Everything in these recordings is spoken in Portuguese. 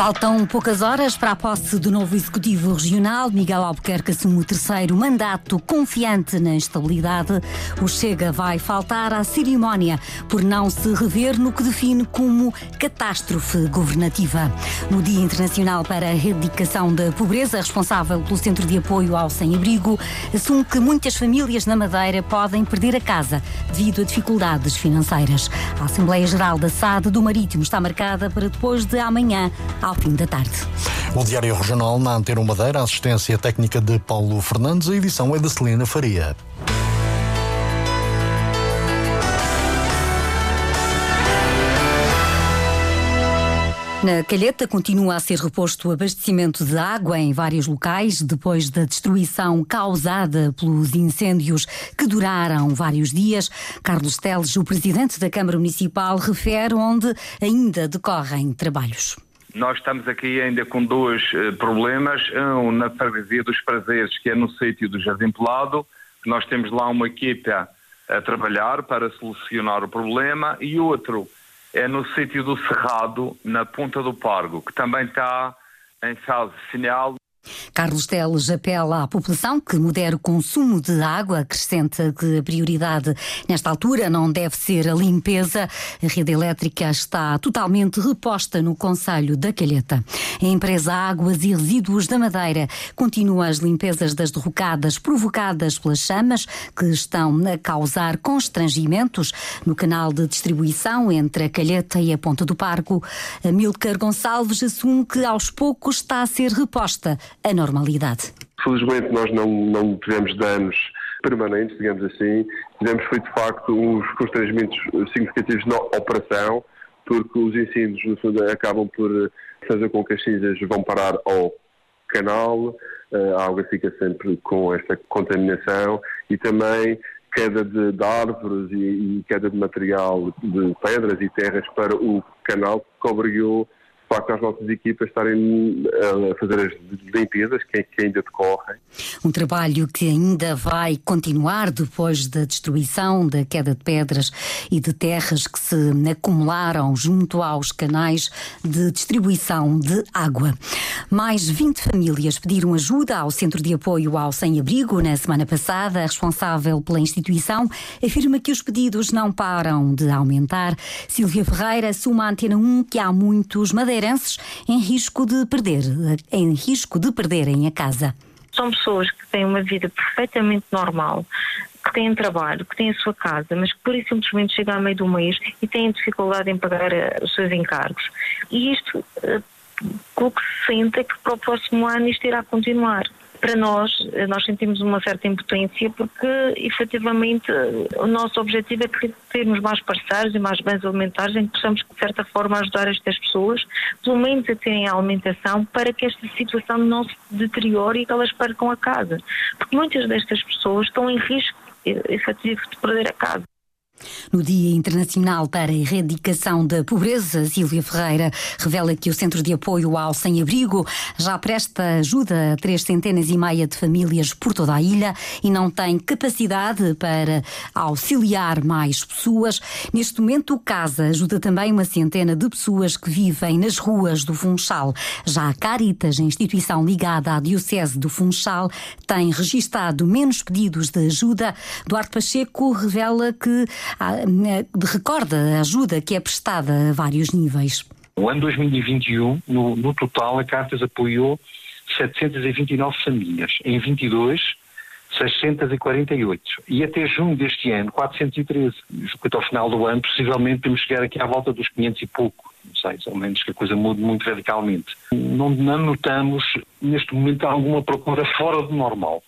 Faltam poucas horas para a posse do novo Executivo Regional. Miguel Albuquerque assume o terceiro mandato confiante na estabilidade. O Chega vai faltar à cerimónia por não se rever no que define como catástrofe governativa. No Dia Internacional para a Erradicação da Pobreza, responsável pelo Centro de Apoio ao Sem-Abrigo, assume que muitas famílias na Madeira podem perder a casa devido a dificuldades financeiras. A Assembleia Geral da SAD do Marítimo está marcada para depois de amanhã, ao fim da tarde. O Diário Regional na Antena Madeira, assistência técnica de Paulo Fernandes, a edição é da Celina Faria. Na Calheta continua a ser reposto o abastecimento de água em vários locais depois da destruição causada pelos incêndios que duraram vários dias. Carlos Teles, o presidente da Câmara Municipal, refere onde ainda decorrem trabalhos. Nós estamos aqui ainda com dois uh, problemas. Um na freguesia dos prazeres, que é no sítio do Jardim Pelado. Nós temos lá uma equipa a trabalhar para solucionar o problema. E outro é no sítio do Cerrado, na Ponta do Pargo, que também está em fase final Carlos Teles apela à população que modere o consumo de água, acrescenta que a prioridade nesta altura não deve ser a limpeza. A rede elétrica está totalmente reposta no Conselho da Calheta. A empresa Águas e Resíduos da Madeira continua as limpezas das derrocadas provocadas pelas chamas que estão a causar constrangimentos no canal de distribuição entre a Calheta e a Ponta do Parco. Milcar Gonçalves assume que aos poucos está a ser reposta a normalidade. Felizmente nós não, não tivemos danos permanentes, digamos assim. Tivemos foi de facto uns constrangimentos significativos na operação, porque os incêndios no fundo acabam por fazer com que as cinzas vão parar ao canal, a água fica sempre com esta contaminação e também queda de, de árvores e, e, queda de material de pedras e terras para o canal que obrigou facto as nossas equipas estarem eh, a fazer as limpezas que, que ainda decorrem. Um trabalho que ainda vai continuar depois da destruição da queda de pedras e de terras que se acumularam junto aos canais de distribuição de água. Mais 20 famílias pediram ajuda ao Centro de Apoio ao Sem-Abrigo na semana passada. A responsável pela instituição afirma que os pedidos não param de aumentar. Silvia Ferreira assume a Antena 1 que há muitos madeireiros madeirenses em risco de perder, em risco de perderem a casa. São pessoas que têm uma vida perfeitamente normal, que têm trabalho, que têm a sua casa, mas que por isso simplesmente chegam a meio do mês e têm dificuldade em pagar eh, os seus encargos. E isto, eh, o que se sente é que para o próximo ano isto irá continuar para nós, eh, nós sentimos uma certa impotência porque, efetivamente, o nosso objetivo é termos mais parceiros e mais bens alimentares em que possamos, de certa forma, ajudar estas pessoas, pelo menos a terem a alimentação, para que esta situação não se deteriore e que elas percam a casa. Porque muitas destas pessoas estão em risco eh, efetivo de perder a casa. No Dia Internacional para a Erradicação da Pobreza, Silvia Ferreira revela que o Centro de Apoio ao Sem-Abrigo já presta ajuda a três centenas e meia de famílias por toda a ilha e não tem capacidade para auxiliar mais pessoas. Neste momento, o CASA ajuda também uma centena de pessoas que vivem nas ruas do Funchal. Já a Caritas, a instituição ligada à Diocese do Funchal, tem registado menos pedidos de ajuda. Duarte Pacheco revela que recorda a ajuda que é prestada a vários níveis. No ano 2021, no, no total, a Cartas apoiou 729 famílias. Em 22, 648. E até junho deste ano, 413. Até ao final do ano, possivelmente, temos chegar aqui à volta dos 500 e pouco. Não sei, ao menos que a coisa mude muito radicalmente. Não, não notamos, neste momento, alguma procura fora do normal.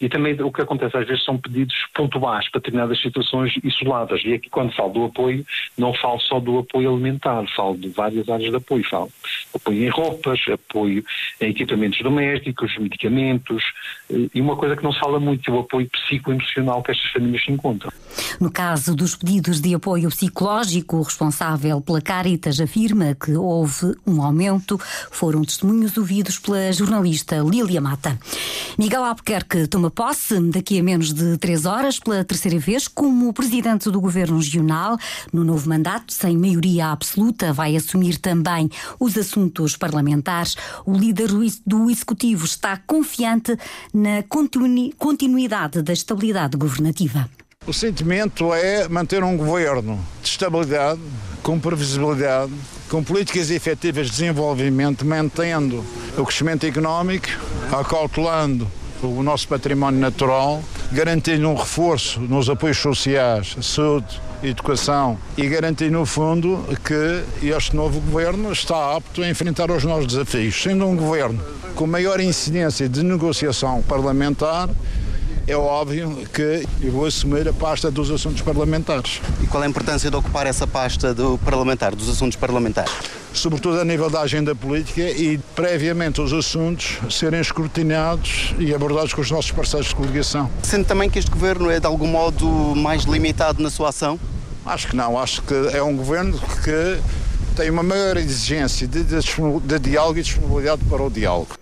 E também o que acontece às vezes são pedidos pontuais para determinadas situações isoladas. E aqui quando falo do apoio, não falo só do apoio alimentar, falo de várias áreas de apoio. Falo apoio em roupas, apoio em equipamentos domésticos, medicamentos, eh, e uma coisa que não se fala muito é o apoio psicoemocional que estas famílias se encontram. No caso dos pedidos de apoio psicológico, o responsável pela Caritas afirma que houve um aumento. Foram testemunhos ouvidos pela jornalista Lília Mata. Miguel Albuquerque toma posse daqui a menos de três horas pela terceira vez como presidente do governo regional. No novo mandato, sem maioria absoluta, vai assumir também os assuntos parlamentares. O líder do executivo está confiante na continuidade da estabilidade governativa. O sentimento é manter um governo de estabilidade, com previsibilidade, com políticas efetivas de desenvolvimento, mantendo o crescimento económico, acautelando o nosso património natural, garantindo um reforço nos apoios sociais, saúde, educação e garantir, no fundo, que este novo governo está apto a enfrentar os novos desafios. Sendo um governo com maior incidência de negociação parlamentar, é óbvio que eu vou assumir a pasta dos assuntos parlamentares. E qual é a importância de ocupar essa pasta do parlamentar, dos assuntos parlamentares? Sobretudo a nível da agenda política e previamente os assuntos serem escrutinados e abordados com os nossos parceiros de coligação. Sendo também que este governo é de algum modo mais limitado na sua ação? Acho que não, acho que é um governo que tem uma maior exigência de, de, de diálogo e disponibilidade para o diálogo.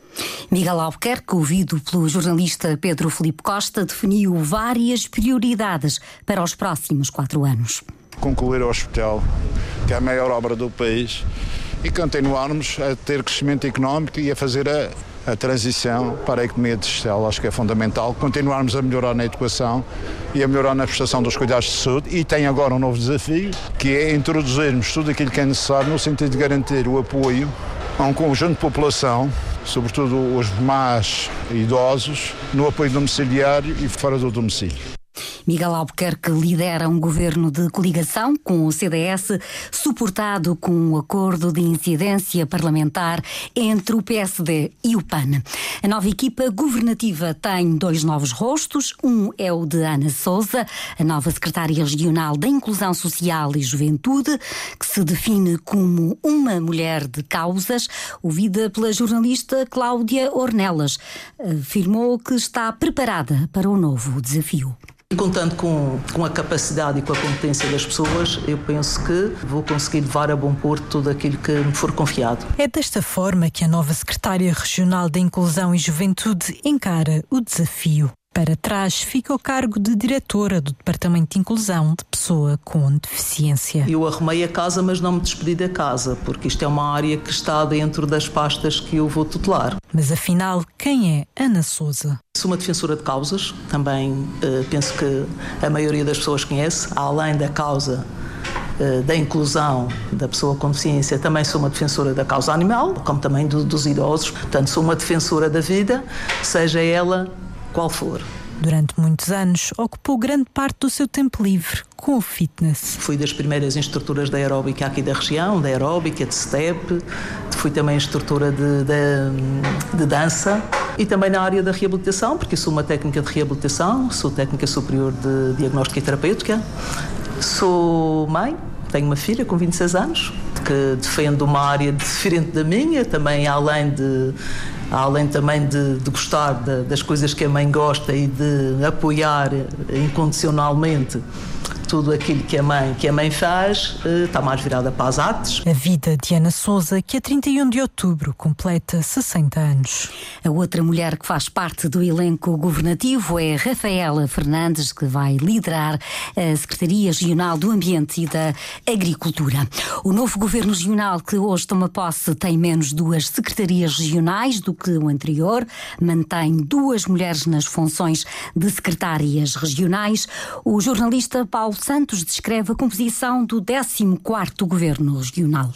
Miguel Albuquerque, ouvido pelo jornalista Pedro Felipe Costa, definiu várias prioridades para os próximos quatro anos. Concluir o hospital, que é a maior obra do país, e continuarmos a ter crescimento económico e a fazer a, a transição para a economia digital. Acho que é fundamental continuarmos a melhorar na educação e a melhorar na prestação dos cuidados de saúde. E tem agora um novo desafio, que é introduzirmos tudo aquilo que é necessário no sentido de garantir o apoio a um conjunto de população sobretudo os mais idosos, no apoio domiciliário e fora do domicílio. Miguel Albuquerque lidera um governo de coligação com o CDS, suportado com um acordo de incidência parlamentar entre o PSD e o PAN. A nova equipa governativa tem dois novos rostos. Um é o de Ana Souza, a nova secretária regional da Inclusão Social e Juventude, que se define como uma mulher de causas, ouvida pela jornalista Cláudia Ornelas. Afirmou que está preparada para o novo desafio. Contando com, com a capacidade e com a competência das pessoas, eu penso que vou conseguir levar a bom porto tudo aquilo que me for confiado. É desta forma que a nova Secretária Regional da Inclusão e Juventude encara o desafio. Para trás fica o cargo de diretora do Departamento de Inclusão de Pessoa com Deficiência. Eu arrumei a casa, mas não me despedi da casa, porque isto é uma área que está dentro das pastas que eu vou tutelar. Mas afinal, quem é Ana Souza? Sou uma defensora de causas, também uh, penso que a maioria das pessoas conhece, além da causa uh, da inclusão da pessoa com deficiência, também sou uma defensora da causa animal, como também do, dos idosos. Portanto, sou uma defensora da vida, seja ela qual for. Durante muitos anos, ocupou grande parte do seu tempo livre com o fitness. Fui das primeiras instrutoras da aeróbica aqui da região, da aeróbica, de step, fui também instrutora de, de, de, dança e também na área da reabilitação, porque sou uma técnica de reabilitação, sou técnica superior de diagnóstica e terapêutica, sou mãe, tenho uma filha com 26 anos, que defende uma área diferente da minha, também além de além também de, de gostar de, das coisas que a mãe gosta e de apoiar incondicionalmente tudo aquilo que a mãe, que a mãe faz eh, está mais virada para as artes. A vida de Ana Souza, que a 31 de outubro completa 60 anos. A outra mulher que faz parte do elenco governativo é Rafaela Fernandes, que vai liderar a Secretaria Regional do Ambiente e da Agricultura. O novo governo regional que hoje toma posse tem menos duas secretarias regionais do que o anterior, mantém duas mulheres nas funções de secretárias regionais. O jornalista Paulo Santos descreve a composição do 14º Governo Regional.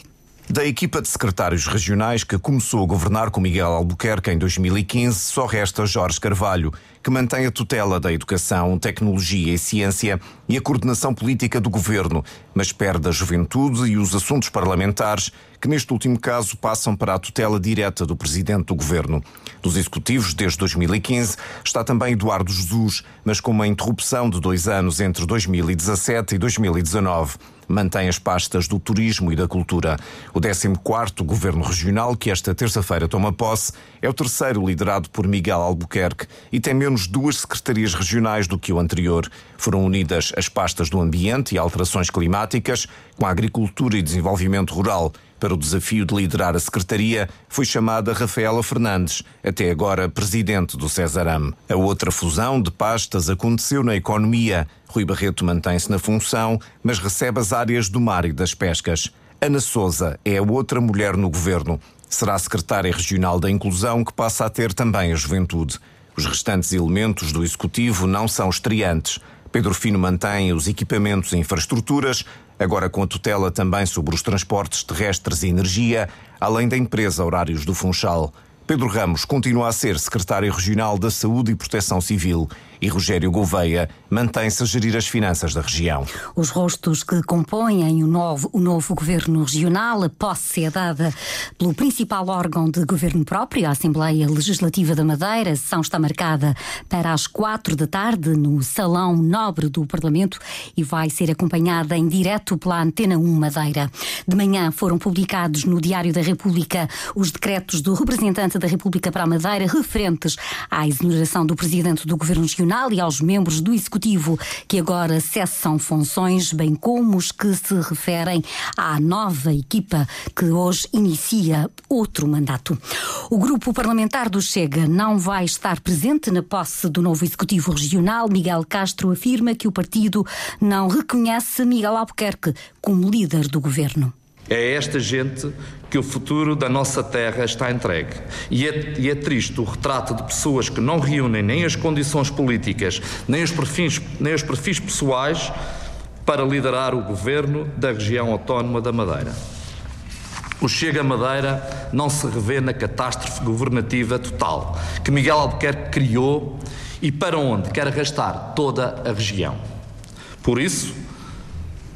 Da equipa de secretários regionais que começou a governar com Miguel Albuquerque em 2015, só resta Jorge Carvalho, que mantém a tutela da educação, tecnologia e ciência e a coordenação política do governo, mas perde a juventude e os assuntos parlamentares, que neste último caso passam para a tutela direta do presidente do governo. Dos executivos, desde 2015, está também Eduardo Jesus, mas com uma interrupção de dois anos entre 2017 e 2019 mantém as pastas do turismo e da cultura. O 14º Governo Regional, que esta terça-feira toma posse, é o terceiro liderado por Miguel Albuquerque e tem menos duas secretarias regionais do que o anterior. Foram unidas as pastas do ambiente e alterações climáticas com a agricultura e desenvolvimento rural. Para o desafio de liderar a secretaria, foi chamada Rafaela Fernandes, até agora presidente do Cesaram. A outra fusão de pastas aconteceu na economia. Rui Barreto mantém-se na função, mas recebe as áreas do mar e das pescas. Ana Souza é a outra mulher no governo. Será secretária regional da Inclusão, que passa a ter também a juventude. Os restantes elementos do executivo não são estreantes. Pedro Fino mantém os equipamentos e infraestruturas, agora com a tutela também sobre os transportes terrestres e energia, além da empresa Horários do Funchal. Pedro Ramos continua a ser secretário regional da Saúde e Proteção Civil e Rogério Gouveia mantém-se a gerir as finanças da região. Os rostos que compõem o novo, o novo governo regional, a posse é dada pelo principal órgão de governo próprio, a Assembleia Legislativa da Madeira. A sessão está marcada para as quatro da tarde no Salão Nobre do Parlamento e vai ser acompanhada em direto pela Antena 1 Madeira. De manhã foram publicados no Diário da República os decretos do representante da República para a Madeira referentes à exoneração do presidente do governo regional e aos membros do Executivo que agora cessam funções, bem como os que se referem à nova equipa que hoje inicia outro mandato. O grupo parlamentar do Chega não vai estar presente na posse do novo Executivo Regional. Miguel Castro afirma que o partido não reconhece Miguel Albuquerque como líder do governo. É esta gente que o futuro da nossa terra está entregue. E é, e é, triste o retrato de pessoas que não reúnem nem as condições políticas, nem os perfis, nem os perfis pessoais para liderar o governo da região autónoma da Madeira. O Chega Madeira não se revê na catástrofe governativa total que Miguel Albuquerque criou e para onde quer arrastar toda a região. Por isso,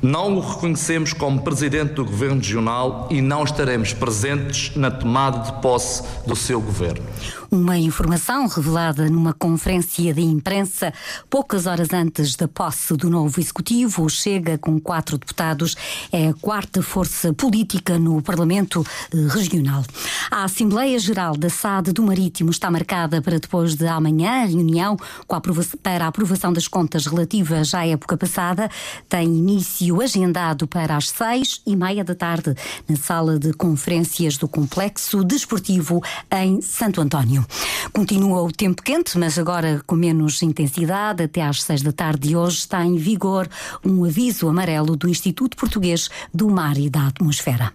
não o reconhecemos como presidente do governo regional e não estaremos presentes na tomada de posse do seu governo. Uma informação revelada numa conferência de imprensa poucas horas antes da posse do novo executivo, Chega, com quatro deputados, é a quarta força política no Parlamento Regional. A Assembleia Geral da SAD do Marítimo está marcada para depois de amanhã, reunião a para a aprovação das contas relativas à época passada, tem início agendado para as seis e meia da tarde na sala de conferências do Complexo Desportivo em Santo António. Continua o tempo quente, mas agora com menos intensidade. Até às seis da tarde de hoje está em vigor um aviso amarelo do Instituto Português do Mar e da Atmosfera.